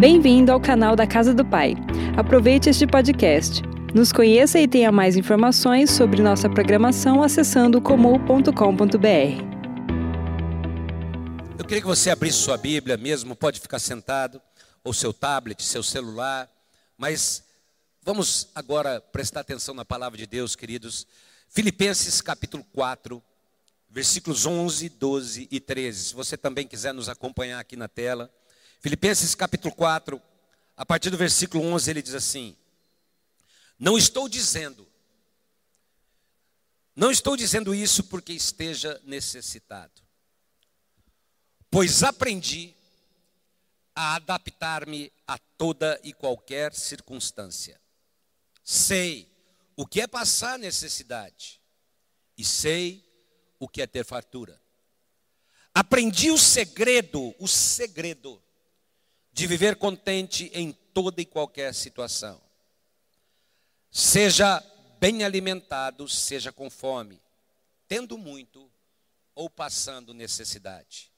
Bem-vindo ao canal da Casa do Pai. Aproveite este podcast. Nos conheça e tenha mais informações sobre nossa programação acessando comum.com.br. Eu queria que você abrisse sua Bíblia mesmo, pode ficar sentado, ou seu tablet, seu celular, mas vamos agora prestar atenção na palavra de Deus, queridos. Filipenses capítulo 4, versículos 11, 12 e 13. Se você também quiser nos acompanhar aqui na tela. Filipenses capítulo 4, a partir do versículo 11, ele diz assim: Não estou dizendo, não estou dizendo isso porque esteja necessitado, pois aprendi a adaptar-me a toda e qualquer circunstância. Sei o que é passar necessidade e sei o que é ter fartura. Aprendi o segredo, o segredo de viver contente em toda e qualquer situação. Seja bem alimentado, seja com fome, tendo muito ou passando necessidade.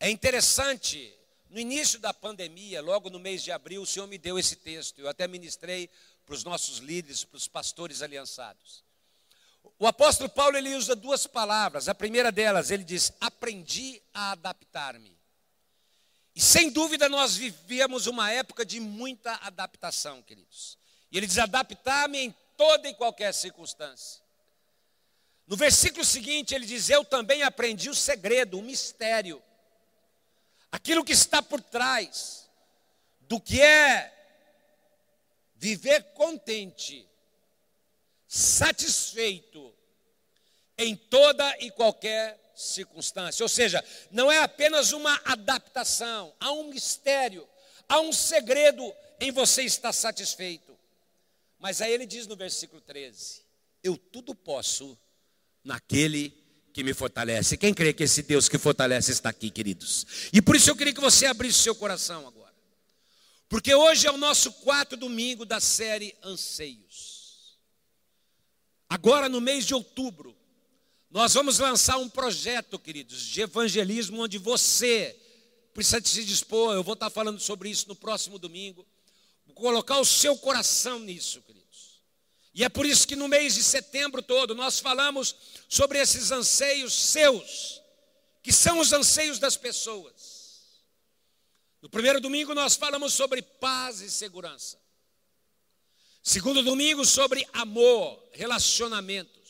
É interessante, no início da pandemia, logo no mês de abril, o Senhor me deu esse texto. Eu até ministrei para os nossos líderes, para os pastores aliançados. O apóstolo Paulo ele usa duas palavras. A primeira delas, ele diz: "Aprendi a adaptar-me". E sem dúvida nós vivíamos uma época de muita adaptação, queridos. E ele diz: adaptar-me em toda e qualquer circunstância. No versículo seguinte, ele diz: Eu também aprendi o segredo, o mistério, aquilo que está por trás do que é viver contente, satisfeito em toda e qualquer circunstância. Ou seja, não é apenas uma adaptação, há um mistério, há um segredo em você estar satisfeito. Mas aí ele diz no versículo 13: Eu tudo posso naquele que me fortalece. Quem crê que esse Deus que fortalece está aqui, queridos? E por isso eu queria que você abrisse seu coração agora. Porque hoje é o nosso quarto domingo da série Anseios. Agora no mês de outubro, nós vamos lançar um projeto, queridos, de evangelismo onde você precisa se dispor. Eu vou estar falando sobre isso no próximo domingo. Vou colocar o seu coração nisso, queridos. E é por isso que no mês de setembro todo nós falamos sobre esses anseios seus, que são os anseios das pessoas. No primeiro domingo nós falamos sobre paz e segurança. Segundo domingo sobre amor, relacionamento.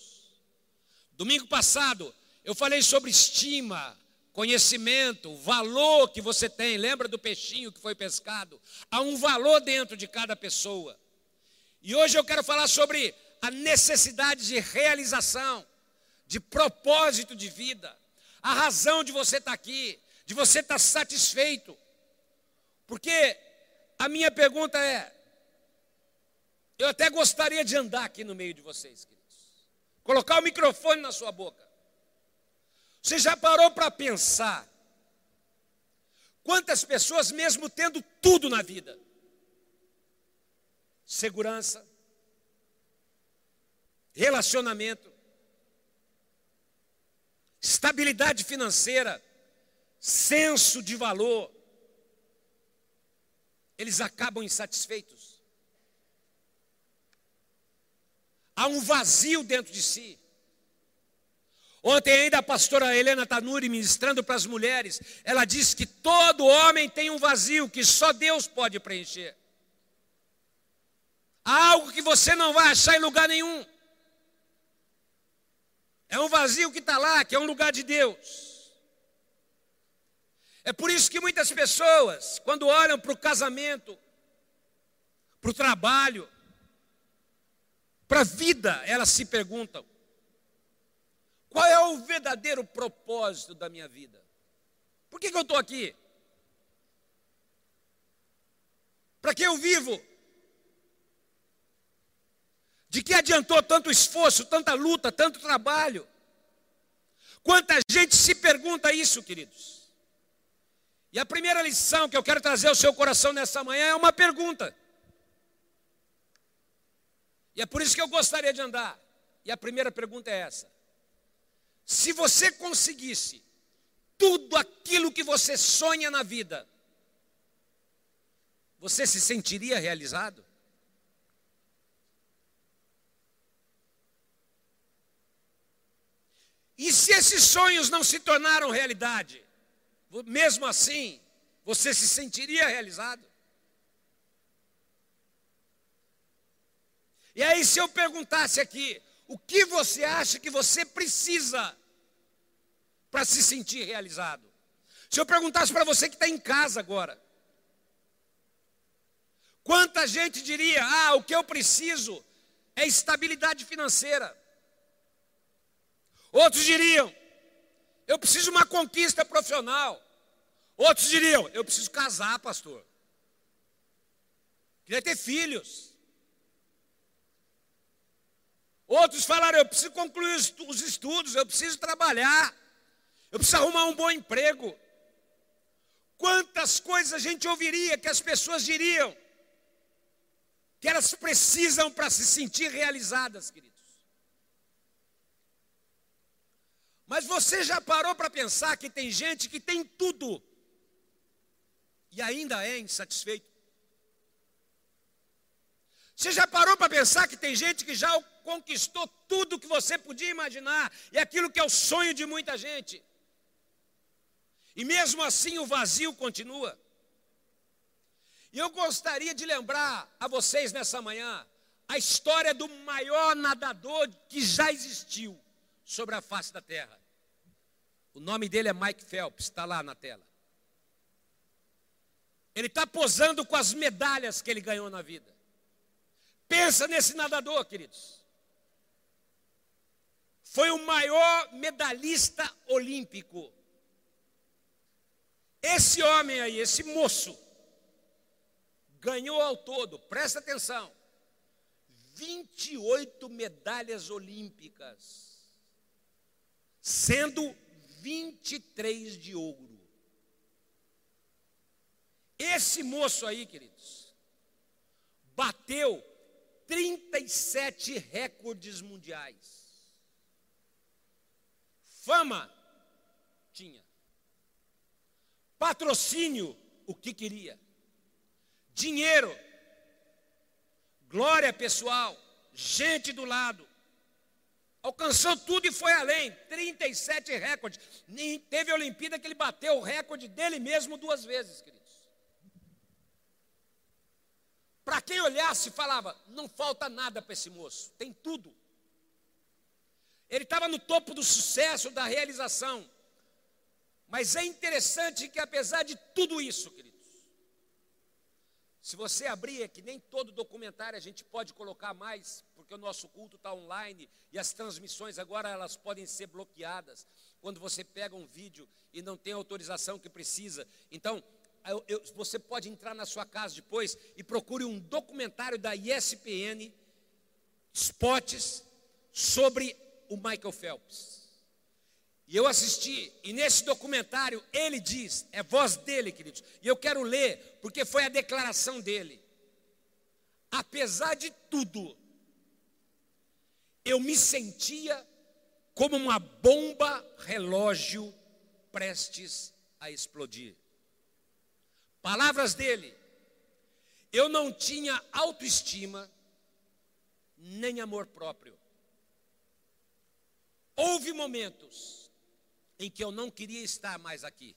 Domingo passado, eu falei sobre estima, conhecimento, valor que você tem. Lembra do peixinho que foi pescado? Há um valor dentro de cada pessoa. E hoje eu quero falar sobre a necessidade de realização, de propósito de vida, a razão de você estar aqui, de você estar satisfeito. Porque a minha pergunta é: eu até gostaria de andar aqui no meio de vocês, querido. Colocar o microfone na sua boca. Você já parou para pensar quantas pessoas, mesmo tendo tudo na vida, segurança, relacionamento, estabilidade financeira, senso de valor, eles acabam insatisfeitos. Há um vazio dentro de si. Ontem ainda a pastora Helena Tanuri ministrando para as mulheres, ela disse que todo homem tem um vazio que só Deus pode preencher. Há algo que você não vai achar em lugar nenhum. É um vazio que está lá, que é um lugar de Deus. É por isso que muitas pessoas, quando olham para o casamento, para o trabalho, para a vida, elas se perguntam: qual é o verdadeiro propósito da minha vida? Por que, que eu estou aqui? Para que eu vivo? De que adiantou tanto esforço, tanta luta, tanto trabalho? Quanta gente se pergunta isso, queridos? E a primeira lição que eu quero trazer ao seu coração nessa manhã é uma pergunta. E é por isso que eu gostaria de andar. E a primeira pergunta é essa: se você conseguisse tudo aquilo que você sonha na vida, você se sentiria realizado? E se esses sonhos não se tornaram realidade, mesmo assim, você se sentiria realizado? E aí, se eu perguntasse aqui, o que você acha que você precisa para se sentir realizado? Se eu perguntasse para você que está em casa agora, quanta gente diria: ah, o que eu preciso é estabilidade financeira. Outros diriam: eu preciso de uma conquista profissional. Outros diriam: eu preciso casar, pastor. Queria ter filhos. Outros falaram: eu preciso concluir os estudos, eu preciso trabalhar, eu preciso arrumar um bom emprego. Quantas coisas a gente ouviria que as pessoas diriam que elas precisam para se sentir realizadas, queridos. Mas você já parou para pensar que tem gente que tem tudo e ainda é insatisfeito? Você já parou para pensar que tem gente que já conquistou tudo que você podia imaginar, e aquilo que é o sonho de muita gente. E mesmo assim o vazio continua. E eu gostaria de lembrar a vocês nessa manhã a história do maior nadador que já existiu sobre a face da terra. O nome dele é Mike Phelps, está lá na tela. Ele está posando com as medalhas que ele ganhou na vida. Pensa nesse nadador, queridos foi o maior medalhista olímpico. Esse homem aí, esse moço, ganhou ao todo, presta atenção, 28 medalhas olímpicas, sendo 23 de ouro. Esse moço aí, queridos, bateu 37 recordes mundiais. Fama tinha. Patrocínio, o que queria. Dinheiro, glória pessoal, gente do lado. Alcançou tudo e foi além. 37 recordes. Nem teve Olimpíada que ele bateu o recorde dele mesmo duas vezes, queridos. Para quem olhasse, falava: não falta nada para esse moço, tem tudo. Ele estava no topo do sucesso, da realização. Mas é interessante que, apesar de tudo isso, queridos, se você abrir, é que nem todo documentário a gente pode colocar mais, porque o nosso culto está online e as transmissões agora elas podem ser bloqueadas quando você pega um vídeo e não tem a autorização que precisa. Então, eu, eu, você pode entrar na sua casa depois e procure um documentário da ESPN, spots, sobre o Michael Phelps. E eu assisti, e nesse documentário ele diz, é voz dele, queridos, e eu quero ler, porque foi a declaração dele. Apesar de tudo, eu me sentia como uma bomba relógio prestes a explodir. Palavras dele, eu não tinha autoestima nem amor próprio. Houve momentos em que eu não queria estar mais aqui.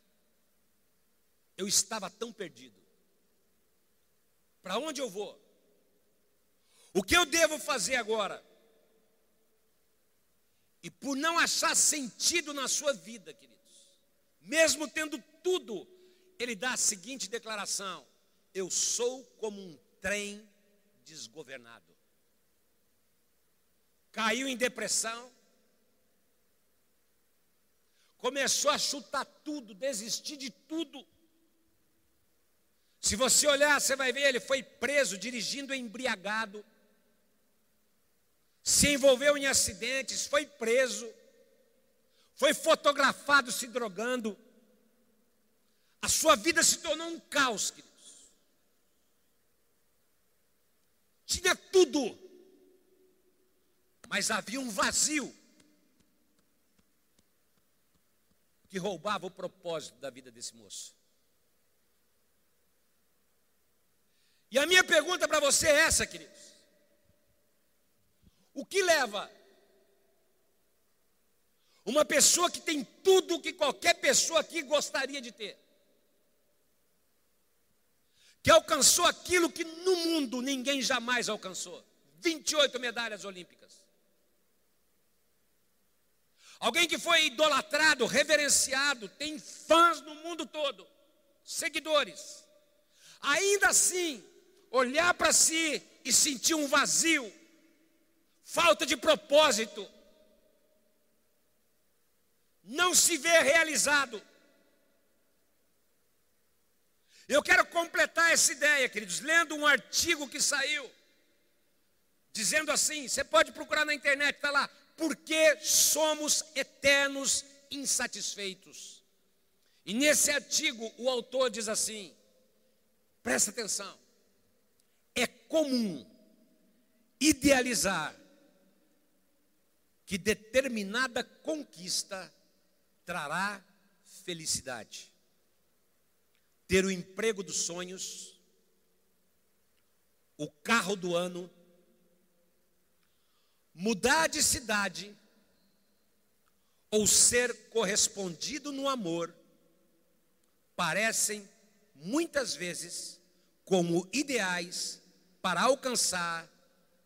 Eu estava tão perdido. Para onde eu vou? O que eu devo fazer agora? E por não achar sentido na sua vida, queridos, mesmo tendo tudo, ele dá a seguinte declaração: Eu sou como um trem desgovernado. Caiu em depressão, começou a chutar tudo, desistir de tudo. Se você olhar, você vai ver, ele foi preso dirigindo embriagado, se envolveu em acidentes, foi preso, foi fotografado se drogando. A sua vida se tornou um caos, queridos. Tinha tudo, mas havia um vazio. Que roubava o propósito da vida desse moço. E a minha pergunta para você é essa, queridos: o que leva uma pessoa que tem tudo que qualquer pessoa aqui gostaria de ter. Que alcançou aquilo que no mundo ninguém jamais alcançou. 28 medalhas olímpicas. Alguém que foi idolatrado, reverenciado, tem fãs no mundo todo, seguidores. Ainda assim, olhar para si e sentir um vazio, falta de propósito, não se vê realizado. Eu quero completar essa ideia, queridos, lendo um artigo que saiu, dizendo assim: você pode procurar na internet, está lá, por que somos eternos insatisfeitos? E nesse artigo o autor diz assim: presta atenção, é comum idealizar que determinada conquista trará felicidade. Ter o emprego dos sonhos, o carro do ano, mudar de cidade ou ser correspondido no amor parecem muitas vezes como ideais para alcançar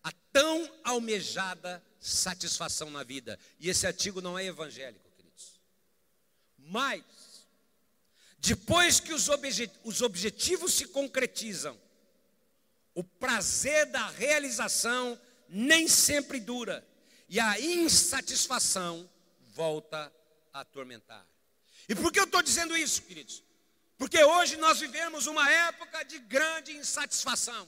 a tão almejada satisfação na vida. E esse artigo não é evangélico. Mas, depois que os, os objetivos se concretizam, o prazer da realização nem sempre dura, e a insatisfação volta a atormentar. E por que eu estou dizendo isso, queridos? Porque hoje nós vivemos uma época de grande insatisfação.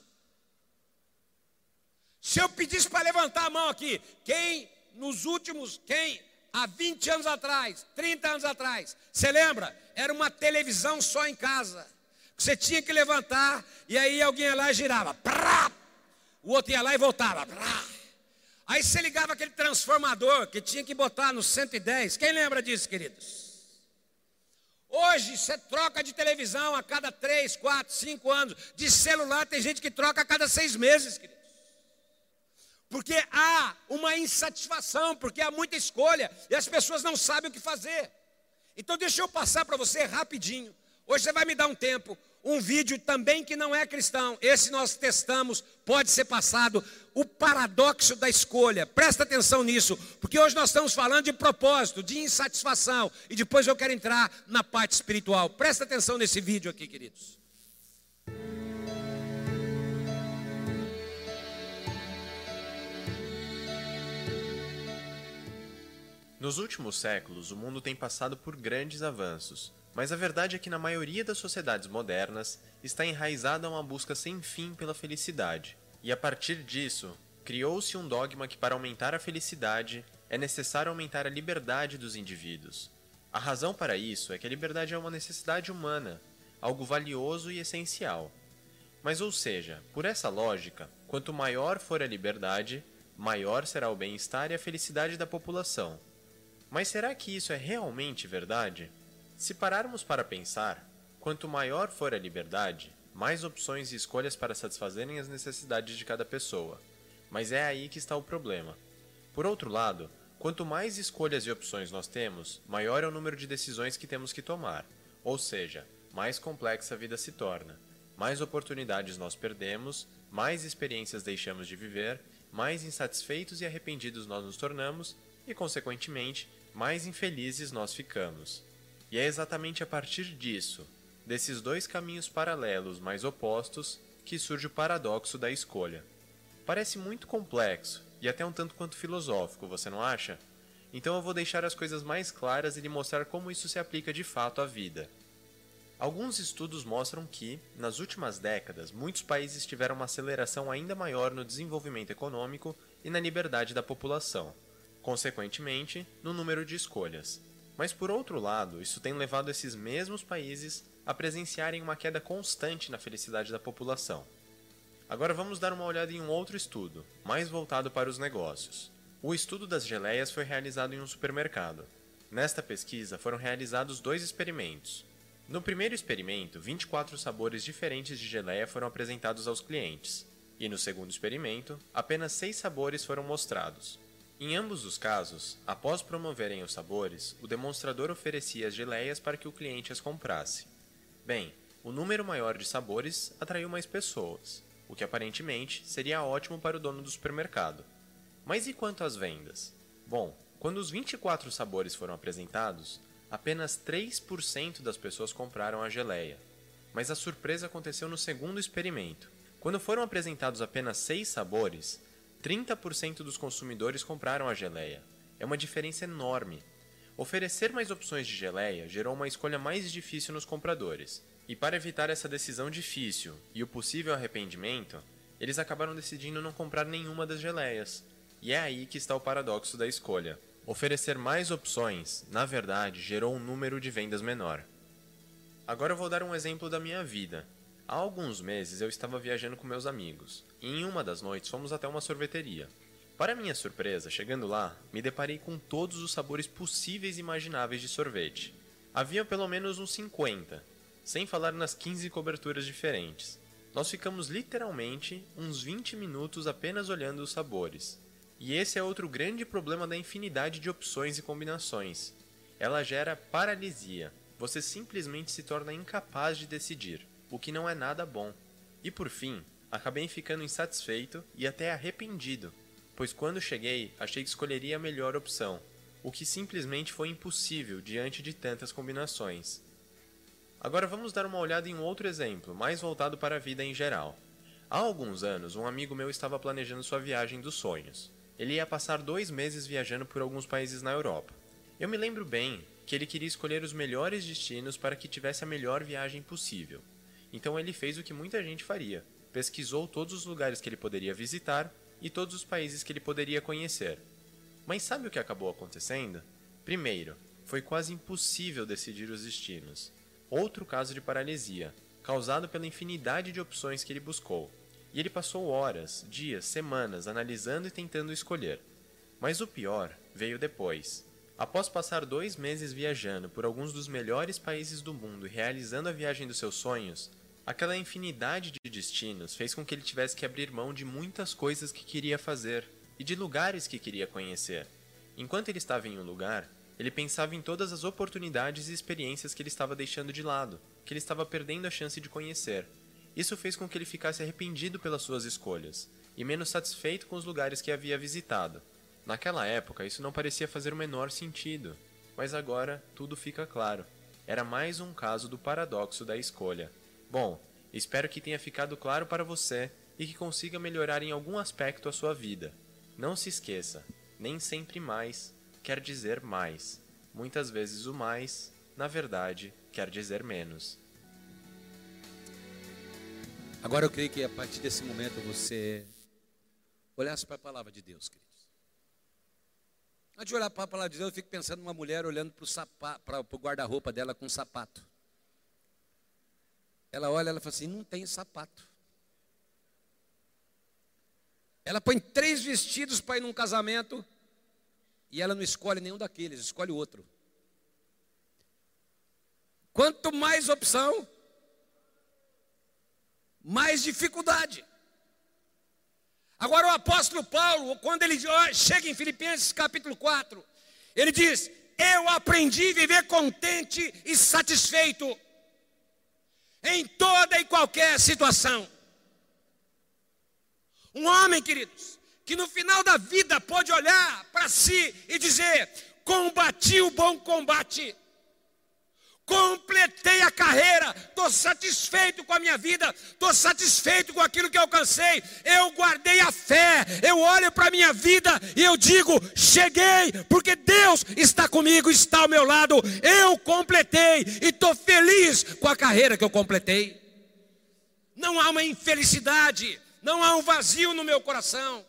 Se eu pedisse para levantar a mão aqui, quem nos últimos, quem há 20 anos atrás, 30 anos atrás, você lembra? Era uma televisão só em casa. Você tinha que levantar e aí alguém lá girava. Prá! O outro ia lá e voltava. Aí você ligava aquele transformador que tinha que botar no 110. Quem lembra disso, queridos? Hoje você troca de televisão a cada 3, 4, 5 anos. De celular tem gente que troca a cada seis meses, queridos porque há uma insatisfação, porque há muita escolha e as pessoas não sabem o que fazer. Então, deixa eu passar para você rapidinho. Hoje você vai me dar um tempo, um vídeo também que não é cristão. Esse nós testamos, pode ser passado. O paradoxo da escolha, presta atenção nisso, porque hoje nós estamos falando de propósito, de insatisfação, e depois eu quero entrar na parte espiritual. Presta atenção nesse vídeo aqui, queridos. Nos últimos séculos, o mundo tem passado por grandes avanços, mas a verdade é que na maioria das sociedades modernas está enraizada uma busca sem fim pela felicidade. E a partir disso, criou-se um dogma que para aumentar a felicidade é necessário aumentar a liberdade dos indivíduos. A razão para isso é que a liberdade é uma necessidade humana, algo valioso e essencial. Mas ou seja, por essa lógica, quanto maior for a liberdade, maior será o bem-estar e a felicidade da população. Mas será que isso é realmente verdade? Se pararmos para pensar, quanto maior for a liberdade, mais opções e escolhas para satisfazerem as necessidades de cada pessoa. Mas é aí que está o problema. Por outro lado, quanto mais escolhas e opções nós temos, maior é o número de decisões que temos que tomar, ou seja, mais complexa a vida se torna. Mais oportunidades nós perdemos, mais experiências deixamos de viver, mais insatisfeitos e arrependidos nós nos tornamos e, consequentemente, mais infelizes nós ficamos. E é exatamente a partir disso, desses dois caminhos paralelos mais opostos, que surge o paradoxo da escolha. Parece muito complexo e até um tanto quanto filosófico, você não acha? Então eu vou deixar as coisas mais claras e lhe mostrar como isso se aplica de fato à vida. Alguns estudos mostram que, nas últimas décadas, muitos países tiveram uma aceleração ainda maior no desenvolvimento econômico e na liberdade da população consequentemente, no número de escolhas. Mas por outro lado, isso tem levado esses mesmos países a presenciarem uma queda constante na felicidade da população. Agora vamos dar uma olhada em um outro estudo, mais voltado para os negócios. O estudo das geleias foi realizado em um supermercado. Nesta pesquisa foram realizados dois experimentos. No primeiro experimento, 24 sabores diferentes de geleia foram apresentados aos clientes, e no segundo experimento, apenas seis sabores foram mostrados. Em ambos os casos, após promoverem os sabores, o demonstrador oferecia as geleias para que o cliente as comprasse. Bem, o número maior de sabores atraiu mais pessoas, o que aparentemente seria ótimo para o dono do supermercado. Mas e quanto às vendas? Bom, quando os 24 sabores foram apresentados, apenas 3% das pessoas compraram a geleia. Mas a surpresa aconteceu no segundo experimento. Quando foram apresentados apenas 6 sabores, 30% dos consumidores compraram a geleia. É uma diferença enorme. Oferecer mais opções de geleia gerou uma escolha mais difícil nos compradores. E para evitar essa decisão difícil e o possível arrependimento, eles acabaram decidindo não comprar nenhuma das geleias. E é aí que está o paradoxo da escolha. Oferecer mais opções, na verdade, gerou um número de vendas menor. Agora eu vou dar um exemplo da minha vida. Há alguns meses eu estava viajando com meus amigos, em uma das noites fomos até uma sorveteria. Para minha surpresa, chegando lá, me deparei com todos os sabores possíveis e imagináveis de sorvete. Havia pelo menos uns 50, sem falar nas 15 coberturas diferentes. Nós ficamos literalmente uns 20 minutos apenas olhando os sabores. E esse é outro grande problema da infinidade de opções e combinações. Ela gera paralisia. Você simplesmente se torna incapaz de decidir o que não é nada bom. E por fim, acabei ficando insatisfeito e até arrependido, pois quando cheguei achei que escolheria a melhor opção, o que simplesmente foi impossível diante de tantas combinações. Agora vamos dar uma olhada em um outro exemplo, mais voltado para a vida em geral. Há alguns anos, um amigo meu estava planejando sua viagem dos sonhos. Ele ia passar dois meses viajando por alguns países na Europa. Eu me lembro bem que ele queria escolher os melhores destinos para que tivesse a melhor viagem possível. Então ele fez o que muita gente faria: pesquisou todos os lugares que ele poderia visitar e todos os países que ele poderia conhecer. Mas sabe o que acabou acontecendo? Primeiro, foi quase impossível decidir os destinos. Outro caso de paralisia, causado pela infinidade de opções que ele buscou. E ele passou horas, dias, semanas analisando e tentando escolher. Mas o pior veio depois. Após passar dois meses viajando por alguns dos melhores países do mundo e realizando a viagem dos seus sonhos, Aquela infinidade de destinos fez com que ele tivesse que abrir mão de muitas coisas que queria fazer e de lugares que queria conhecer. Enquanto ele estava em um lugar, ele pensava em todas as oportunidades e experiências que ele estava deixando de lado, que ele estava perdendo a chance de conhecer. Isso fez com que ele ficasse arrependido pelas suas escolhas e menos satisfeito com os lugares que havia visitado. Naquela época, isso não parecia fazer o menor sentido, mas agora tudo fica claro. Era mais um caso do paradoxo da escolha. Bom, espero que tenha ficado claro para você e que consiga melhorar em algum aspecto a sua vida. Não se esqueça, nem sempre mais quer dizer mais. Muitas vezes o mais, na verdade, quer dizer menos. Agora eu creio que a partir desse momento você olhasse para a palavra de Deus, queridos. Antes de olhar para a palavra de Deus, eu fico pensando numa mulher olhando para o guarda-roupa dela com um sapato. Ela olha, ela fala assim: não tem sapato. Ela põe três vestidos para ir num casamento e ela não escolhe nenhum daqueles, escolhe outro. Quanto mais opção, mais dificuldade. Agora o apóstolo Paulo, quando ele chega em Filipenses capítulo 4, ele diz: Eu aprendi a viver contente e satisfeito em toda e qualquer situação. Um homem, queridos, que no final da vida pode olhar para si e dizer: combati o bom combate, completei a carreira, estou satisfeito com a minha vida, estou satisfeito com aquilo que alcancei, eu guardei a fé, eu olho para a minha vida e eu digo: cheguei, porque Deus está comigo, está ao meu lado, eu completei e estou feliz com a carreira que eu completei. Não há uma infelicidade, não há um vazio no meu coração.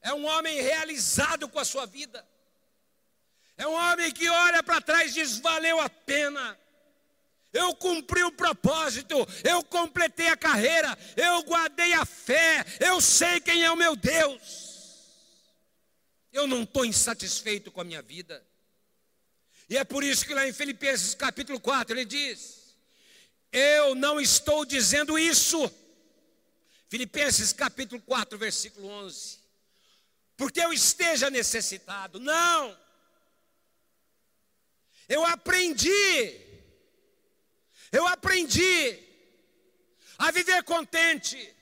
É um homem realizado com a sua vida. É um homem que olha para trás e diz: valeu a pena. Eu cumpri o propósito, eu completei a carreira, eu guardei a fé, eu sei quem é o meu Deus. Eu não estou insatisfeito com a minha vida. E é por isso que lá em Filipenses capítulo 4 ele diz: Eu não estou dizendo isso. Filipenses capítulo 4, versículo 11. Porque eu esteja necessitado. Não. Eu aprendi. Eu aprendi a viver contente.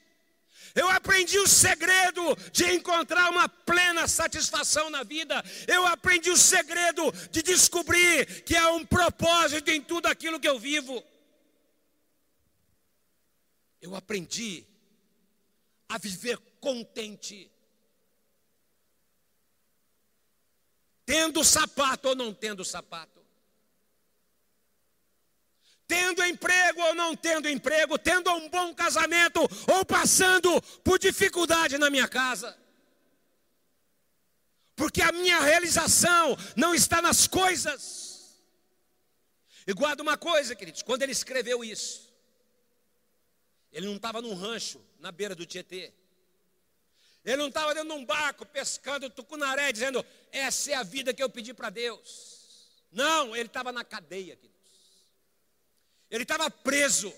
Eu aprendi o segredo de encontrar uma plena satisfação na vida. Eu aprendi o segredo de descobrir que há um propósito em tudo aquilo que eu vivo. Eu aprendi a viver contente. Tendo sapato ou não tendo sapato tendo emprego ou não tendo emprego, tendo um bom casamento ou passando por dificuldade na minha casa. Porque a minha realização não está nas coisas. E guarda uma coisa, queridos, quando ele escreveu isso, ele não estava num rancho na beira do Tietê. Ele não estava dentro de um barco pescando tucunaré, dizendo: Essa é a vida que eu pedi para Deus. Não, ele estava na cadeia, queridos. Ele estava preso.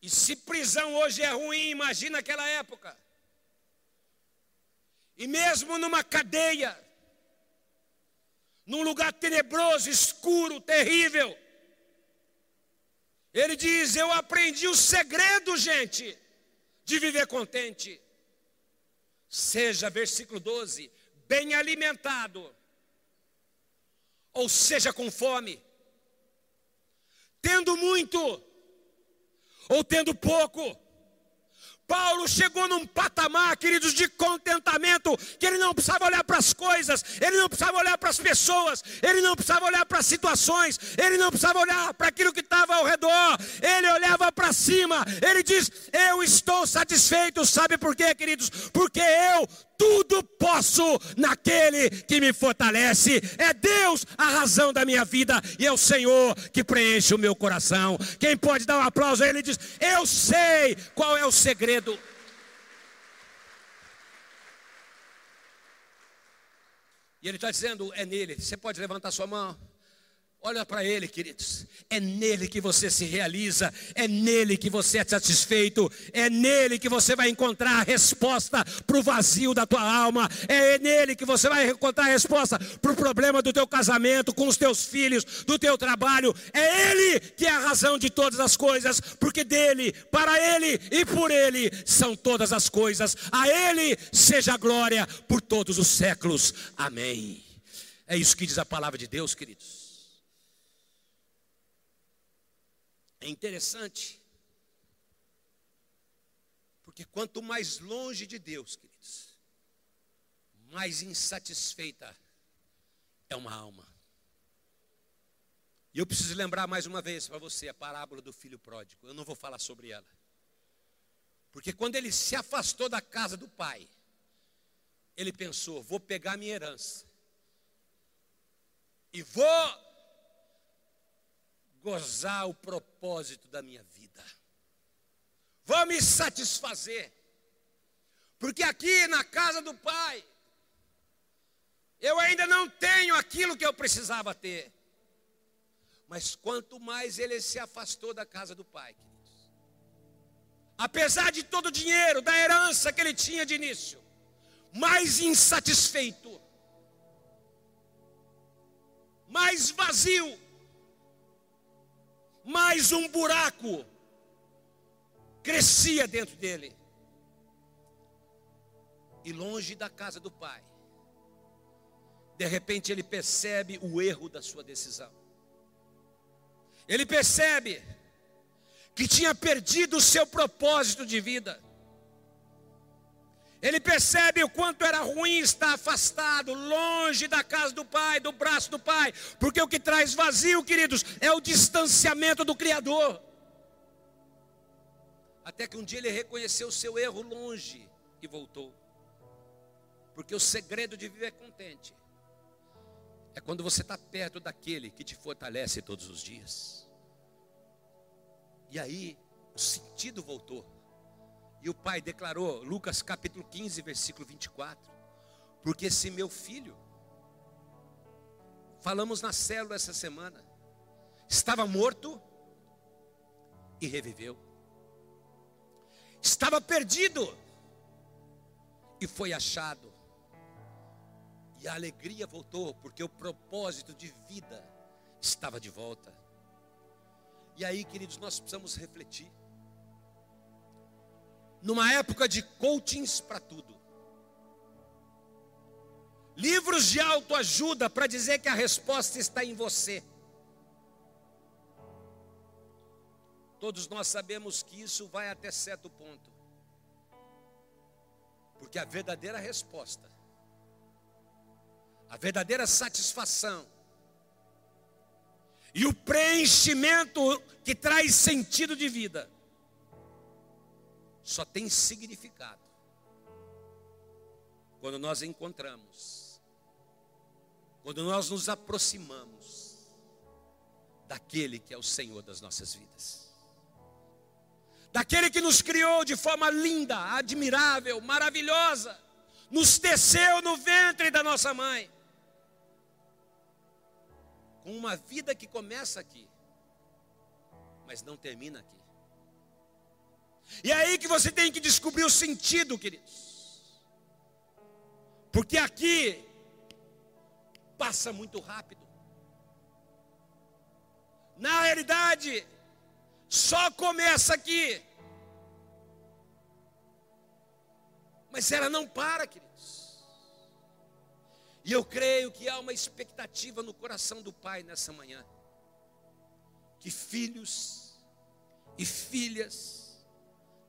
E se prisão hoje é ruim, imagina aquela época. E mesmo numa cadeia, num lugar tenebroso, escuro, terrível, ele diz: Eu aprendi o segredo, gente, de viver contente. Seja, versículo 12, bem alimentado ou seja com fome, tendo muito ou tendo pouco, Paulo chegou num patamar, queridos, de contentamento, que ele não precisava olhar para as coisas, ele não precisava olhar para as pessoas, ele não precisava olhar para as situações, ele não precisava olhar para aquilo que estava ao redor, ele olhava para cima, ele diz: Eu estou satisfeito, sabe por quê, queridos? Porque eu tudo posso naquele que me fortalece. É Deus a razão da minha vida e é o Senhor que preenche o meu coração. Quem pode dar um aplauso a ele diz: Eu sei qual é o segredo. E ele está dizendo: É nele. Você pode levantar sua mão. Olha para Ele, queridos. É nele que você se realiza, é nele que você é satisfeito, é nele que você vai encontrar a resposta para o vazio da tua alma, é nele que você vai encontrar a resposta para o problema do teu casamento, com os teus filhos, do teu trabalho. É Ele que é a razão de todas as coisas, porque dele, para Ele e por Ele são todas as coisas. A Ele seja a glória por todos os séculos. Amém. É isso que diz a palavra de Deus, queridos. É interessante, porque quanto mais longe de Deus, queridos, mais insatisfeita é uma alma. E eu preciso lembrar mais uma vez para você a parábola do filho pródigo. Eu não vou falar sobre ela. Porque quando ele se afastou da casa do pai, ele pensou: vou pegar minha herança e vou gozar o propósito da minha vida. Vou me satisfazer. Porque aqui na casa do Pai, eu ainda não tenho aquilo que eu precisava ter. Mas quanto mais ele se afastou da casa do Pai, queridos, apesar de todo o dinheiro, da herança que ele tinha de início, mais insatisfeito, mais vazio, mais um buraco crescia dentro dele. E longe da casa do pai, de repente ele percebe o erro da sua decisão. Ele percebe que tinha perdido o seu propósito de vida. Ele percebe o quanto era ruim estar afastado, longe da casa do Pai, do braço do Pai, porque o que traz vazio, queridos, é o distanciamento do Criador. Até que um dia ele reconheceu o seu erro longe e voltou. Porque o segredo de viver contente é quando você está perto daquele que te fortalece todos os dias. E aí o sentido voltou. E o pai declarou, Lucas capítulo 15, versículo 24: Porque se meu filho Falamos na célula essa semana. Estava morto e reviveu. Estava perdido e foi achado. E a alegria voltou, porque o propósito de vida estava de volta. E aí, queridos, nós precisamos refletir. Numa época de coachings para tudo. Livros de autoajuda para dizer que a resposta está em você. Todos nós sabemos que isso vai até certo ponto. Porque a verdadeira resposta, a verdadeira satisfação e o preenchimento que traz sentido de vida, só tem significado quando nós encontramos, quando nós nos aproximamos daquele que é o Senhor das nossas vidas daquele que nos criou de forma linda, admirável, maravilhosa, nos teceu no ventre da nossa mãe, com uma vida que começa aqui, mas não termina aqui. E é aí que você tem que descobrir o sentido, queridos, porque aqui passa muito rápido. Na realidade, só começa aqui. Mas ela não para, queridos. E eu creio que há uma expectativa no coração do Pai nessa manhã. Que filhos e filhas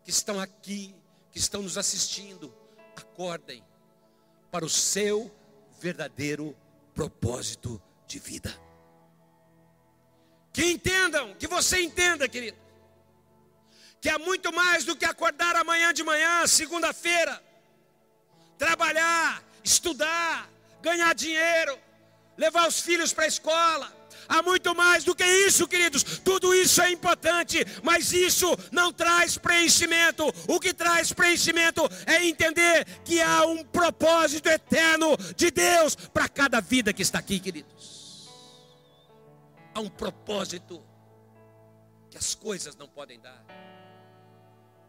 que estão aqui, que estão nos assistindo, acordem para o seu verdadeiro propósito de vida. Que entendam, que você entenda, querido, que é muito mais do que acordar amanhã de manhã, segunda-feira, trabalhar, estudar, ganhar dinheiro, levar os filhos para a escola. Há muito mais do que isso, queridos. Tudo isso é importante, mas isso não traz preenchimento. O que traz preenchimento é entender que há um propósito eterno de Deus para cada vida que está aqui, queridos há um propósito que as coisas não podem dar.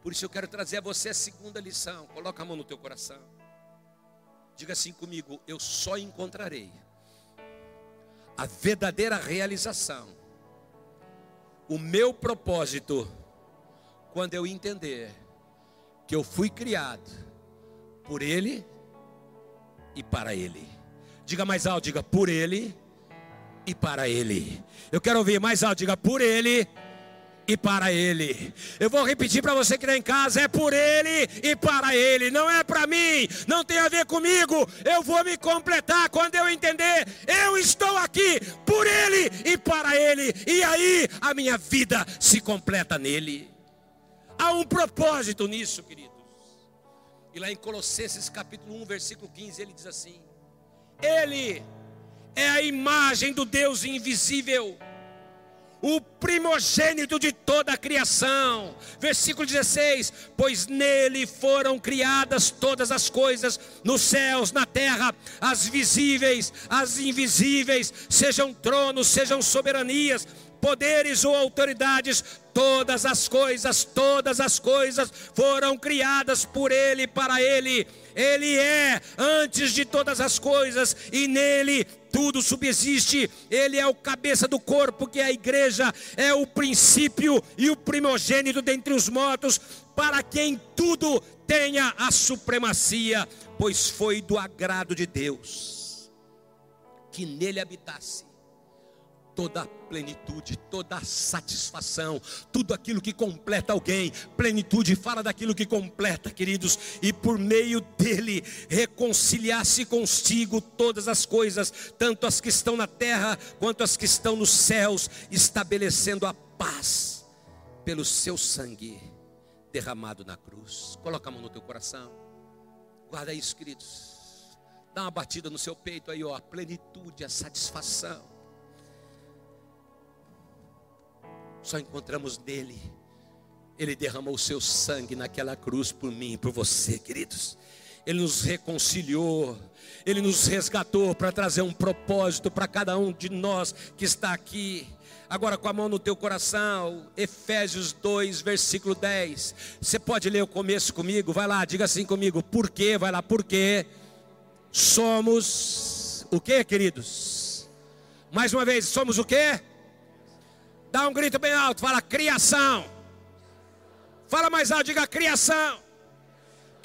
Por isso eu quero trazer a você a segunda lição. Coloca a mão no teu coração. Diga assim comigo: eu só encontrarei a verdadeira realização, o meu propósito, quando eu entender que eu fui criado por Ele e para Ele. Diga mais alto, diga por Ele e para Ele. Eu quero ouvir mais alto, diga por Ele e para Ele. Eu vou repetir para você que está em casa: é por Ele e para Ele, não é para mim, não tem a ver comigo. Eu vou me completar quando eu entender. Eu estou aqui por Ele e para Ele, e aí a minha vida se completa nele. Há um propósito nisso, queridos. E lá em Colossenses capítulo 1, versículo 15, ele diz assim: Ele é a imagem do Deus invisível, o primogênito de toda a criação. Versículo 16: Pois nele foram criadas todas as coisas, nos céus, na terra, as visíveis, as invisíveis, sejam tronos, sejam soberanias, poderes ou autoridades, todas as coisas, todas as coisas foram criadas por Ele, para Ele. Ele é antes de todas as coisas e nele tudo subsiste. Ele é o cabeça do corpo, que é a igreja, é o princípio e o primogênito dentre os mortos, para quem tudo tenha a supremacia, pois foi do agrado de Deus que nele habitasse toda a plenitude, toda a satisfação, tudo aquilo que completa alguém. Plenitude fala daquilo que completa, queridos, e por meio dele reconciliar-se contigo todas as coisas, tanto as que estão na terra quanto as que estão nos céus, estabelecendo a paz pelo seu sangue derramado na cruz. Coloca a mão no teu coração. Guarda isso, queridos. Dá uma batida no seu peito aí, ó, a plenitude, a satisfação só encontramos nele. Ele derramou o seu sangue naquela cruz por mim e por você, queridos. Ele nos reconciliou, Ele nos resgatou para trazer um propósito para cada um de nós que está aqui. Agora com a mão no teu coração, Efésios 2, versículo 10. Você pode ler o começo comigo? Vai lá, diga assim comigo. Por quê? Vai lá, por quê? Somos o que, queridos? Mais uma vez, somos o que? Dá um grito bem alto, fala criação. Fala mais alto, diga criação.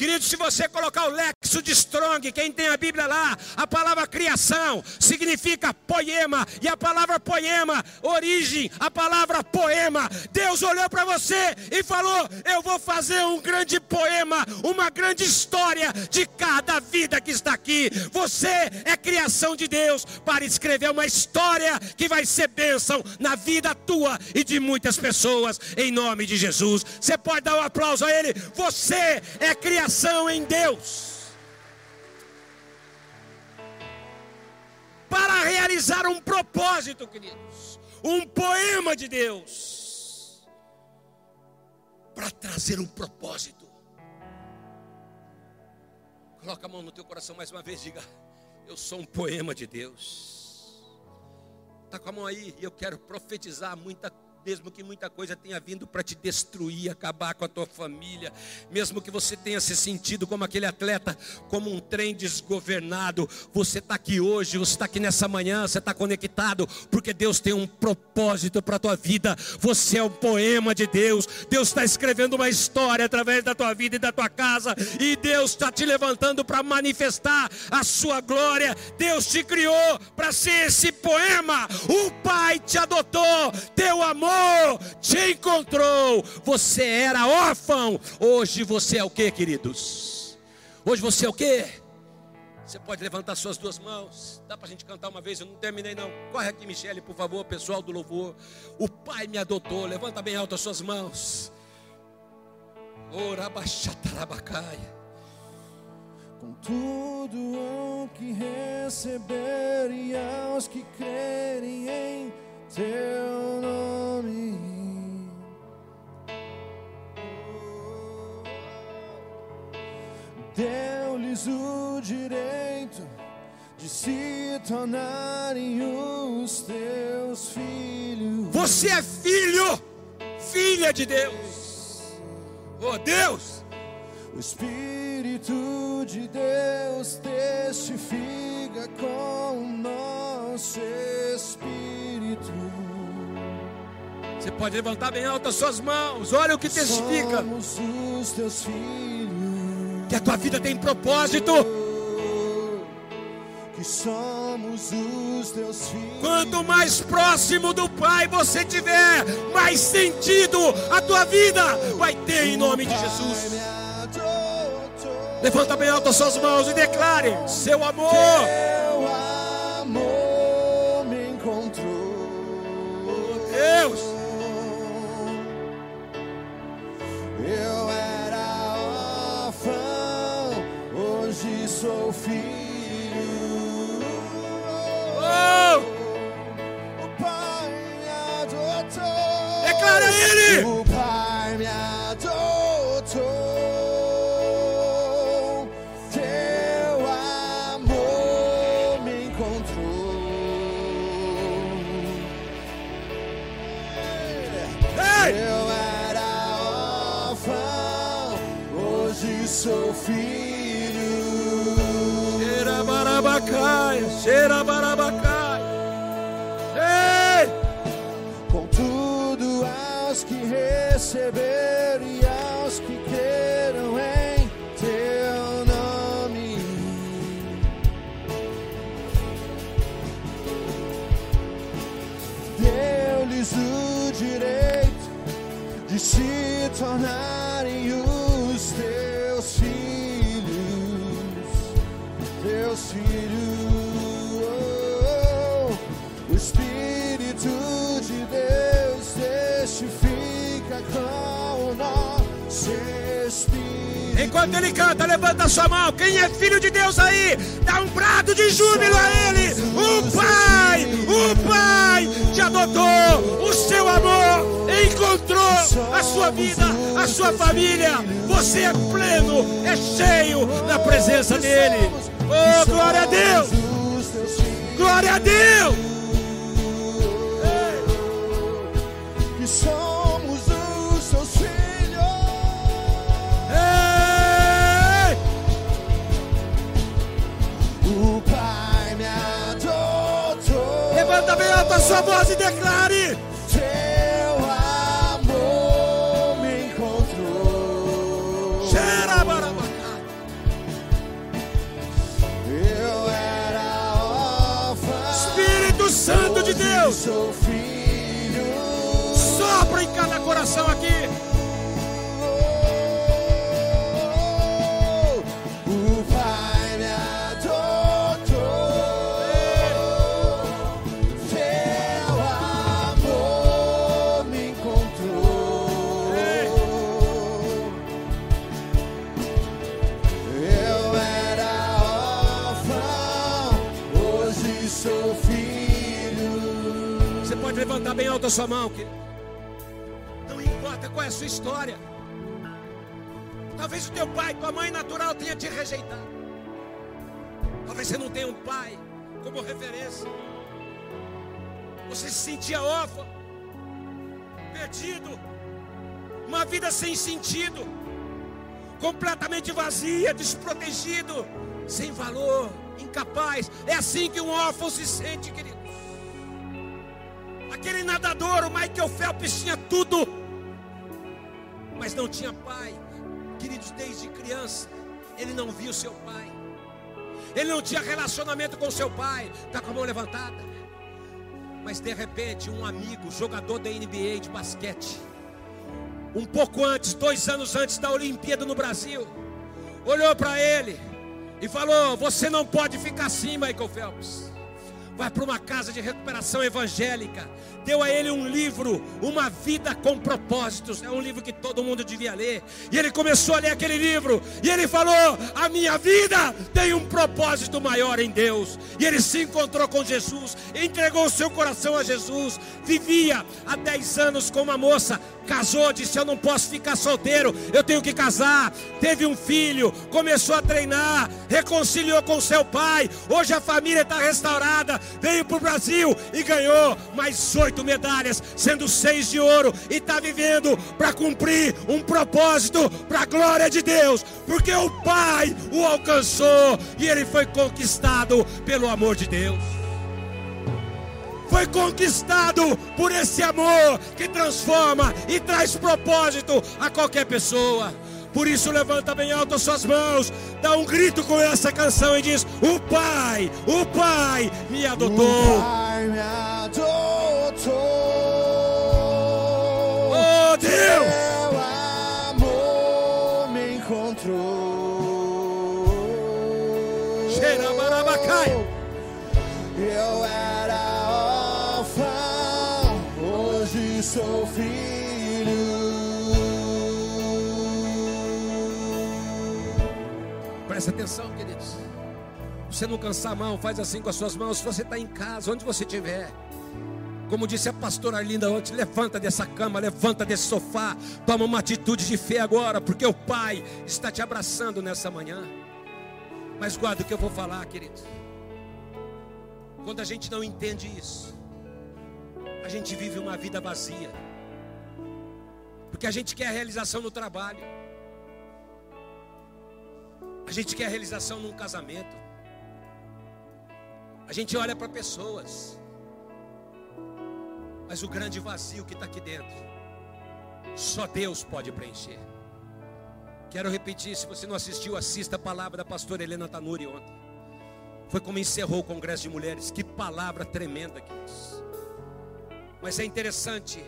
Querido, se você colocar o lexo de Strong, quem tem a Bíblia lá, a palavra criação significa poema, e a palavra poema, origem, a palavra poema. Deus olhou para você e falou: Eu vou fazer um grande poema, uma grande história de cada vida que está aqui. Você é criação de Deus para escrever uma história que vai ser bênção na vida tua e de muitas pessoas, em nome de Jesus. Você pode dar um aplauso a Ele. Você é criação em Deus. Para realizar um propósito, queridos, um poema de Deus, para trazer um propósito. Coloca a mão no teu coração mais uma vez, diga: Eu sou um poema de Deus. Está com a mão aí, e eu quero profetizar muita coisa mesmo que muita coisa tenha vindo para te destruir, acabar com a tua família, mesmo que você tenha se sentido como aquele atleta, como um trem desgovernado, você está aqui hoje, você está aqui nessa manhã, você está conectado, porque Deus tem um propósito para a tua vida, você é um poema de Deus, Deus está escrevendo uma história através da tua vida e da tua casa, e Deus está te levantando para manifestar a sua glória, Deus te criou para ser esse poema, o Pai te adotou, teu amor te encontrou. Você era órfão, hoje você é o que, queridos? Hoje você é o que? Você pode levantar suas duas mãos. Dá para a gente cantar uma vez? Eu não terminei, não. Corre aqui, Michele, por favor, pessoal do louvor. O Pai me adotou. Levanta bem alto as suas mãos. Orabaxatarabacaia. Com tudo o que receber e aos que crerem em teu nome. Deu-lhes o direito de se tornarem os teus filhos. Você é filho, filha de Deus. Oh Deus! O Espírito de Deus testifica com o nosso Espírito. Você pode levantar bem alto as suas mãos. Olha o que testifica. Somos os teus filhos. Que a tua vida tem propósito. Que somos os teus filhos. Quanto mais próximo do Pai você tiver, mais sentido a tua vida vai ter em nome de Jesus. Levanta bem alto as suas mãos e declare: Seu amor. Teu amor me encontrou. Deus. Eu era órfão, hoje sou filho. Oh, O Pai me adotou. declara Ele. O Pai me adotou. Enquanto ele canta, levanta sua mão. Quem é filho de Deus aí, dá um brado de júbilo a Ele. O Pai, o Pai te adotou, o seu amor encontrou. a sua vida, a sua família. Você é pleno, é cheio na presença dEle. Oh, glória a Deus! Glória a Deus! Levanta bem alto a sua voz e declare: Teu amor me encontrou. Xerabarabacá. Eu era órfão. Espírito Santo de Deus, Sou filho. sopra em cada coração aqui. Pode levantar bem alto a sua mão, querido. Não importa qual é a sua história. Talvez o teu pai, tua mãe natural tenha te rejeitado. Talvez você não tenha um pai como referência. Você se sentia órfão, perdido, uma vida sem sentido, completamente vazia, desprotegido, sem valor, incapaz. É assim que um órfão se sente, querido. Aquele nadador, o Michael Phelps, tinha tudo, mas não tinha pai. Queridos, desde criança, ele não viu seu pai. Ele não tinha relacionamento com seu pai. Está com a mão levantada. Mas de repente, um amigo, jogador da NBA de basquete, um pouco antes, dois anos antes da Olimpíada no Brasil, olhou para ele e falou: Você não pode ficar assim, Michael Phelps. Vai para uma casa de recuperação evangélica. Deu a ele um livro, Uma Vida com Propósitos. É um livro que todo mundo devia ler. E ele começou a ler aquele livro. E ele falou: A minha vida tem um propósito maior em Deus. E ele se encontrou com Jesus, entregou o seu coração a Jesus. Vivia há 10 anos com uma moça, casou, disse: Eu não posso ficar solteiro, eu tenho que casar. Teve um filho, começou a treinar, reconciliou com seu pai. Hoje a família está restaurada. Veio para o Brasil e ganhou mais oito medalhas, sendo seis de ouro. E está vivendo para cumprir um propósito para a glória de Deus, porque o pai o alcançou e ele foi conquistado pelo amor de Deus foi conquistado por esse amor que transforma e traz propósito a qualquer pessoa. Por isso, levanta bem alto as suas mãos, dá um grito com essa canção e diz: O Pai, o Pai me O adotou. Pai me adotou. Oh Deus! Teu amor me encontrou. Cheira barabacai. Eu era Presta atenção, queridos. Você não cansar a mão, faz assim com as suas mãos. Se você está em casa, onde você estiver. Como disse a pastora Arlinda ontem, levanta dessa cama, levanta desse sofá, toma uma atitude de fé agora, porque o Pai está te abraçando nessa manhã. Mas guarda o que eu vou falar, querido. Quando a gente não entende isso, a gente vive uma vida vazia. Porque a gente quer a realização no trabalho. A gente quer a realização num casamento. A gente olha para pessoas. Mas o grande vazio que está aqui dentro, só Deus pode preencher. Quero repetir, se você não assistiu, assista a palavra da pastora Helena Tanuri ontem. Foi como encerrou o Congresso de Mulheres. Que palavra tremenda, queridos. Mas é interessante.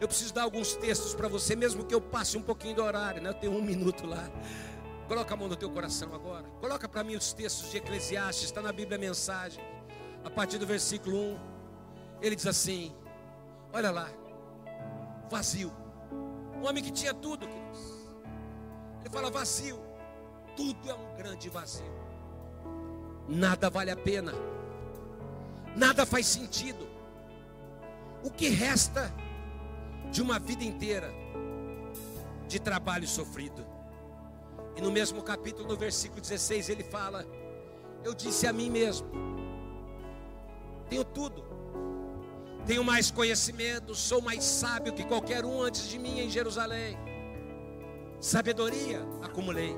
Eu preciso dar alguns textos para você, mesmo que eu passe um pouquinho do horário, né? Eu tenho um minuto lá. Coloca a mão no teu coração agora. Coloca para mim os textos de Eclesiastes, está na Bíblia a mensagem. A partir do versículo 1. Ele diz assim: Olha lá, vazio. Um homem que tinha tudo, queridos. Ele fala vazio. Tudo é um grande vazio. Nada vale a pena. Nada faz sentido. O que resta de uma vida inteira de trabalho sofrido. E no mesmo capítulo, no versículo 16, ele fala: Eu disse a mim mesmo, tenho tudo, tenho mais conhecimento, sou mais sábio que qualquer um antes de mim em Jerusalém. Sabedoria acumulei.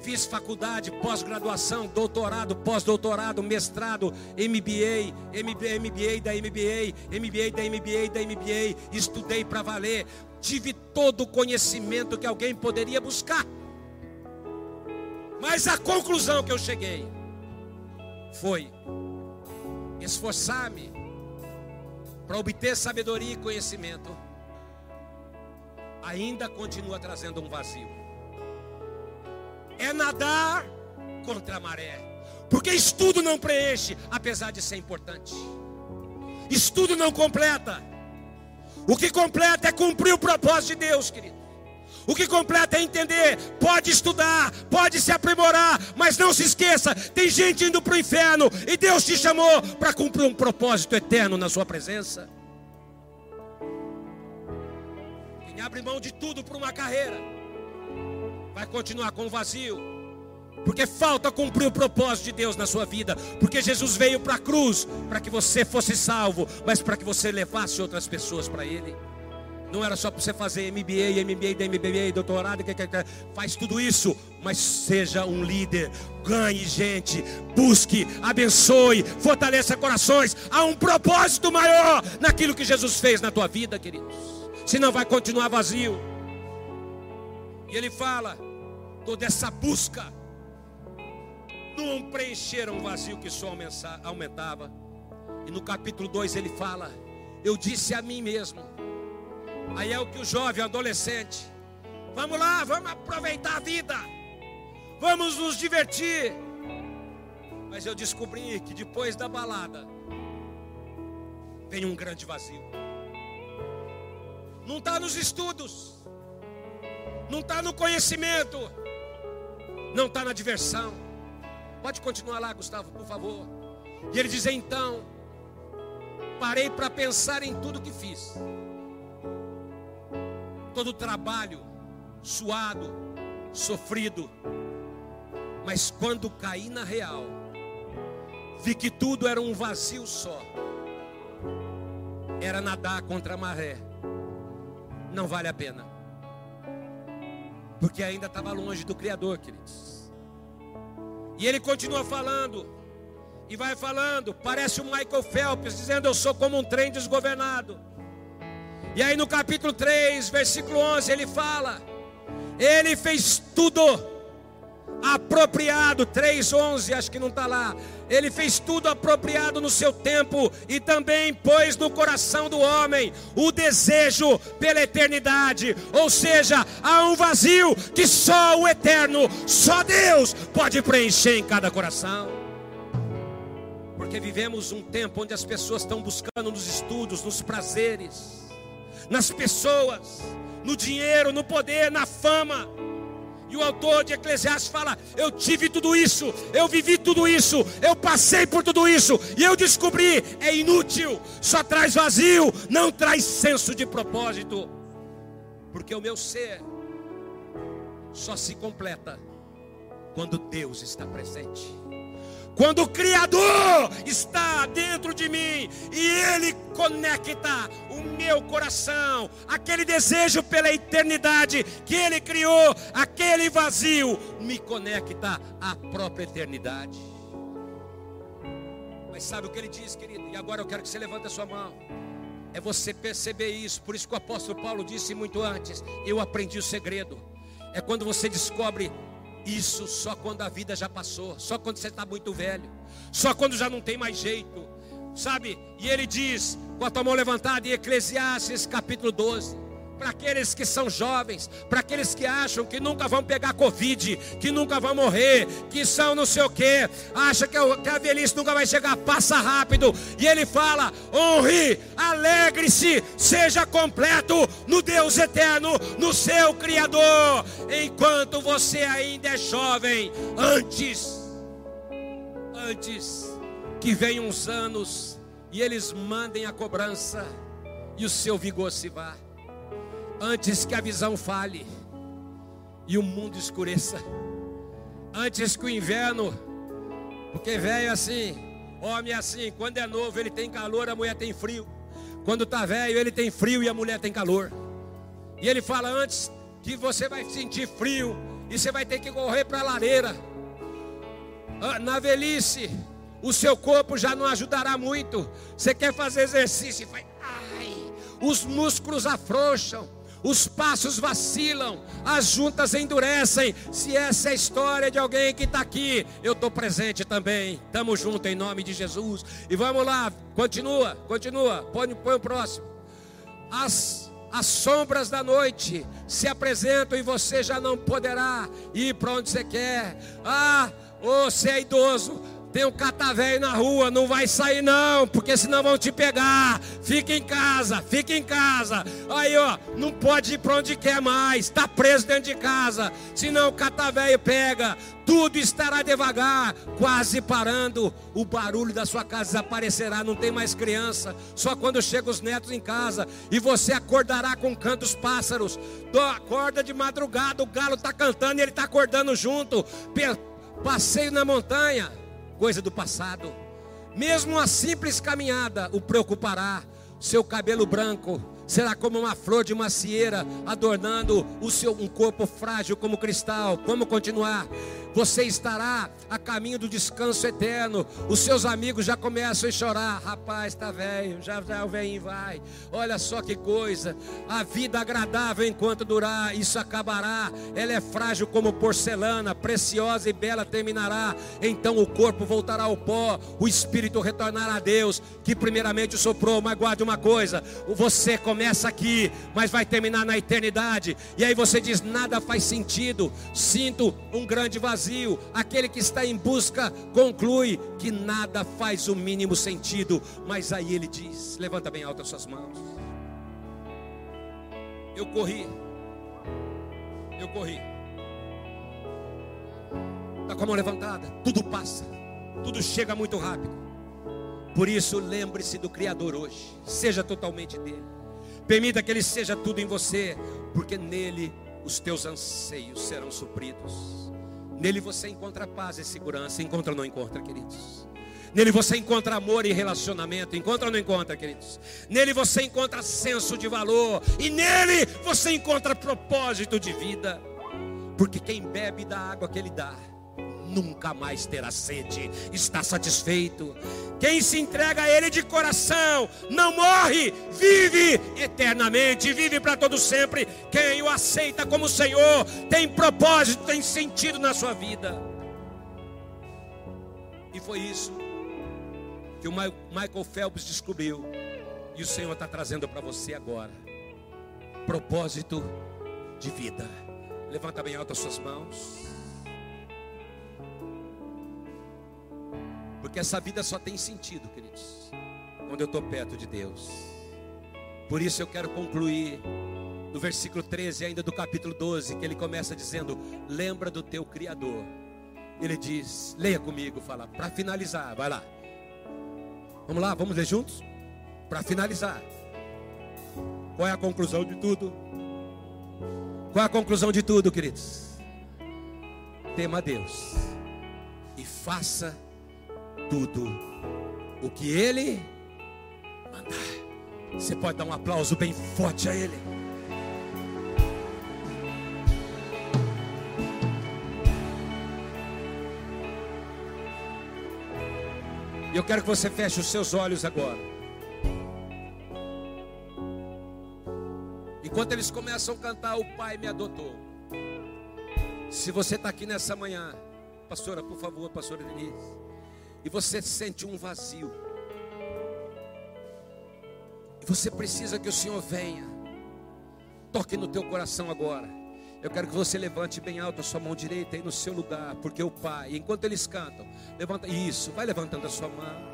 Fiz faculdade, pós-graduação, doutorado, pós-doutorado, mestrado, MBA, MBA, MBA da MBA, MBA da MBA da MBA. Estudei para valer. Tive todo o conhecimento que alguém poderia buscar. Mas a conclusão que eu cheguei foi esforçar-me para obter sabedoria e conhecimento. Ainda continua trazendo um vazio é nadar contra a maré. Porque estudo não preenche, apesar de ser importante. Estudo não completa. O que completa é cumprir o propósito de Deus, querido. O que completa é entender, pode estudar, pode se aprimorar, mas não se esqueça, tem gente indo para o inferno e Deus te chamou para cumprir um propósito eterno na sua presença. Quem abre mão de tudo por uma carreira, vai continuar com o vazio. Porque falta cumprir o propósito de Deus na sua vida. Porque Jesus veio para a cruz para que você fosse salvo, mas para que você levasse outras pessoas para Ele. Não era só para você fazer MBA, MBA, MBA, doutorado, que, que, que, faz tudo isso, mas seja um líder, ganhe gente, busque, abençoe, fortaleça corações. Há um propósito maior naquilo que Jesus fez na tua vida, queridos. Senão vai continuar vazio. E ele fala: toda essa busca não preencheram um vazio que só aumentava. E no capítulo 2 ele fala: Eu disse a mim mesmo. Aí é o que o jovem, o adolescente, vamos lá, vamos aproveitar a vida, vamos nos divertir. Mas eu descobri que depois da balada vem um grande vazio. Não está nos estudos, não está no conhecimento, não está na diversão. Pode continuar lá, Gustavo, por favor. E ele diz: então, parei para pensar em tudo que fiz, todo o trabalho suado, sofrido, mas quando caí na real, vi que tudo era um vazio só. Era nadar contra a maré. Não vale a pena porque ainda estava longe do Criador, queridos. E ele continua falando, e vai falando, parece o Michael Phelps dizendo: Eu sou como um trem desgovernado. E aí no capítulo 3, versículo 11, ele fala: Ele fez tudo apropriado, 3:11, acho que não está lá. Ele fez tudo apropriado no seu tempo e também pôs no coração do homem o desejo pela eternidade. Ou seja, há um vazio que só o eterno, só Deus pode preencher em cada coração. Porque vivemos um tempo onde as pessoas estão buscando nos estudos, nos prazeres, nas pessoas, no dinheiro, no poder, na fama e o autor de Eclesiastes fala: Eu tive tudo isso, eu vivi tudo isso, eu passei por tudo isso, e eu descobri: é inútil, só traz vazio, não traz senso de propósito, porque o meu ser só se completa quando Deus está presente. Quando o Criador está dentro de mim e Ele conecta o meu coração, aquele desejo pela eternidade que Ele criou, aquele vazio, me conecta à própria eternidade. Mas sabe o que Ele diz, querido? E agora eu quero que você levante a sua mão. É você perceber isso. Por isso que o apóstolo Paulo disse muito antes: Eu aprendi o segredo. É quando você descobre isso só quando a vida já passou, só quando você está muito velho, só quando já não tem mais jeito, sabe? E ele diz, com a tua mão levantada, em Eclesiastes capítulo 12 para aqueles que são jovens, para aqueles que acham que nunca vão pegar Covid, que nunca vão morrer, que são não sei o que, acha que, a velhice nunca vai chegar, passa rápido. E ele fala: honre, alegre-se, seja completo no Deus eterno, no seu Criador, enquanto você ainda é jovem, antes, antes que venham uns anos e eles mandem a cobrança e o seu vigor se vá. Antes que a visão fale e o mundo escureça. Antes que o inverno, porque velho é assim, homem é assim, quando é novo ele tem calor, a mulher tem frio. Quando está velho, ele tem frio e a mulher tem calor. E ele fala antes que você vai sentir frio e você vai ter que correr para a lareira. Ah, na velhice, o seu corpo já não ajudará muito. Você quer fazer exercício e faz, ai, os músculos afrouxam, os passos vacilam, as juntas endurecem. Se essa é a história de alguém que está aqui, eu estou presente também. Estamos juntos em nome de Jesus. E vamos lá, continua, continua, põe, põe o próximo. As, as sombras da noite se apresentam e você já não poderá ir para onde você quer. Ah, você é idoso tem um catavéio na rua, não vai sair não, porque senão vão te pegar. Fica em casa, fica em casa. Aí, ó, não pode ir para onde quer mais, está preso dentro de casa. Senão o catavéio pega. Tudo estará devagar, quase parando. O barulho da sua casa desaparecerá, não tem mais criança. Só quando chegam os netos em casa. E você acordará com o canto dos pássaros. Acorda de madrugada, o galo está cantando e ele está acordando junto. Passeio na montanha coisa do passado. Mesmo uma simples caminhada o preocupará. Seu cabelo branco será como uma flor de macieira, adornando o seu um corpo frágil como cristal. Como continuar? Você estará a caminho do descanso eterno. Os seus amigos já começam a chorar. Rapaz, está velho, já, já o velhinho vai. Olha só que coisa. A vida agradável enquanto durar, isso acabará. Ela é frágil como porcelana, preciosa e bela terminará. Então o corpo voltará ao pó, o espírito retornará a Deus, que primeiramente soprou. Mas guarde uma coisa: você começa aqui, mas vai terminar na eternidade. E aí você diz: nada faz sentido. Sinto um grande vazio vazio, aquele que está em busca conclui que nada faz o mínimo sentido, mas aí ele diz: levanta bem alto as suas mãos. Eu corri, eu corri, está com a mão levantada, tudo passa, tudo chega muito rápido. Por isso, lembre-se do Criador hoje, seja totalmente dele. Permita que ele seja tudo em você, porque nele os teus anseios serão supridos. Nele você encontra paz e segurança. Encontra ou não encontra, queridos? Nele você encontra amor e relacionamento. Encontra ou não encontra, queridos? Nele você encontra senso de valor. E nele você encontra propósito de vida. Porque quem bebe da água que ele dá nunca mais terá sede, está satisfeito. Quem se entrega a Ele de coração não morre, vive eternamente, vive para todo sempre. Quem o aceita como Senhor tem propósito, tem sentido na sua vida. E foi isso que o Michael Phelps descobriu, e o Senhor está trazendo para você agora. Propósito de vida. Levanta bem alto as suas mãos. Porque essa vida só tem sentido, queridos, quando eu estou perto de Deus. Por isso eu quero concluir no versículo 13, ainda do capítulo 12, que ele começa dizendo: Lembra do teu Criador. Ele diz: Leia comigo, fala, para finalizar, vai lá. Vamos lá, vamos ler juntos? Para finalizar, qual é a conclusão de tudo? Qual é a conclusão de tudo, queridos? Tema Deus e faça tudo o que Ele mandar. Você pode dar um aplauso bem forte a Ele. E eu quero que você feche os seus olhos agora. Enquanto eles começam a cantar, o Pai me adotou. Se você está aqui nessa manhã, pastora, por favor, pastora Denise e você sente um vazio, e você precisa que o Senhor venha, toque no teu coração agora. Eu quero que você levante bem alto a sua mão direita aí no seu lugar, porque o Pai, enquanto eles cantam, levanta isso, vai levantando a sua mão.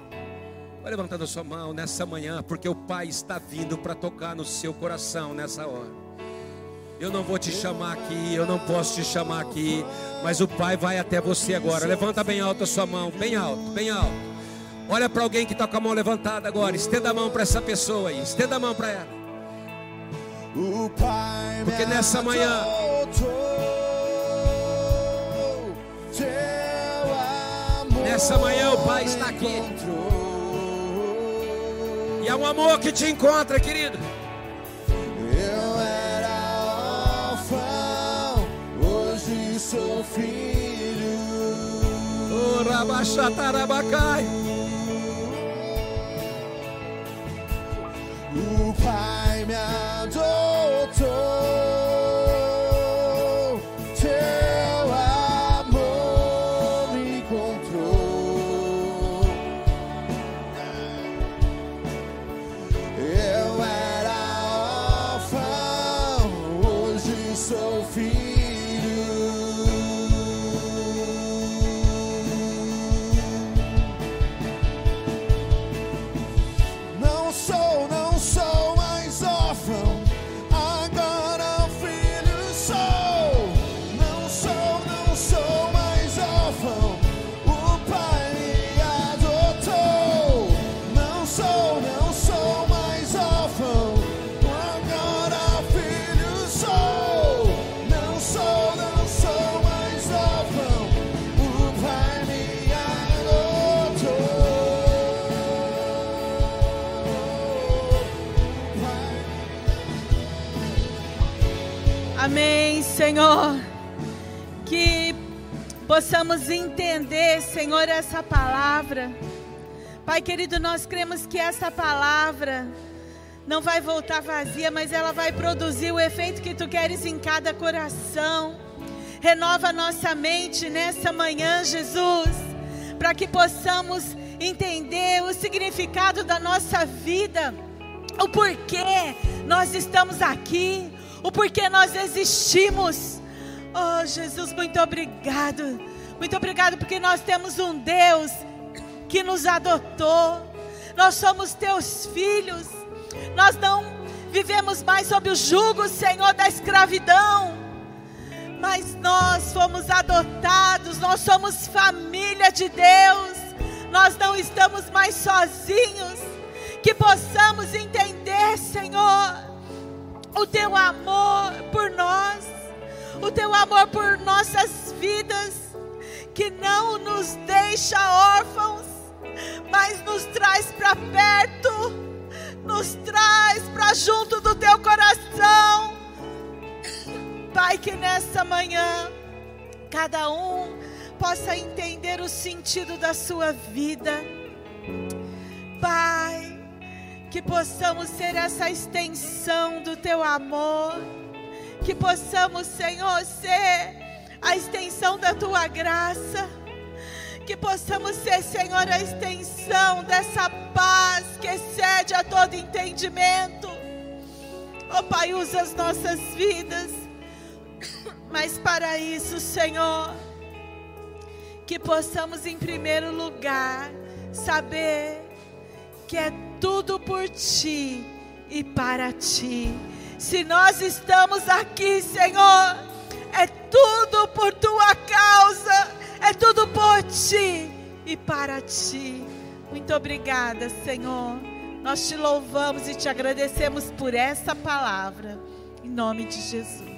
Vai levantando a sua mão nessa manhã, porque o Pai está vindo para tocar no seu coração nessa hora. Eu não vou te chamar aqui, eu não posso te chamar aqui, mas o Pai vai até você agora. Levanta bem alto a sua mão, bem alto, bem alto. Olha para alguém que está com a mão levantada agora. Estenda a mão para essa pessoa aí, estenda a mão para ela. Porque nessa manhã- Nessa manhã o Pai está aqui. E é um amor que te encontra, querido. Sou filho. O Pai me possamos entender, Senhor, essa palavra. Pai querido, nós cremos que essa palavra não vai voltar vazia, mas ela vai produzir o efeito que tu queres em cada coração. Renova nossa mente nessa manhã, Jesus, para que possamos entender o significado da nossa vida, o porquê nós estamos aqui, o porquê nós existimos. Oh, Jesus, muito obrigado. Muito obrigado porque nós temos um Deus que nos adotou. Nós somos teus filhos. Nós não vivemos mais sob o jugo, Senhor, da escravidão. Mas nós fomos adotados, nós somos família de Deus. Nós não estamos mais sozinhos. Que possamos entender, Senhor, o teu amor por nós, o teu amor por nossas vidas, que não nos deixa órfãos, mas nos traz para perto, nos traz para junto do teu coração. Pai, que nessa manhã cada um possa entender o sentido da sua vida. Pai, que possamos ser essa extensão do teu amor, que possamos, Senhor, ser a extensão da tua graça, que possamos ser, Senhor, a extensão dessa paz que excede a todo entendimento. Oh Pai, usa as nossas vidas, mas para isso, Senhor, que possamos em primeiro lugar saber que é tudo por ti e para ti. Se nós estamos aqui, Senhor, é tudo por tua causa, é tudo por ti e para ti. Muito obrigada, Senhor. Nós te louvamos e te agradecemos por essa palavra. Em nome de Jesus.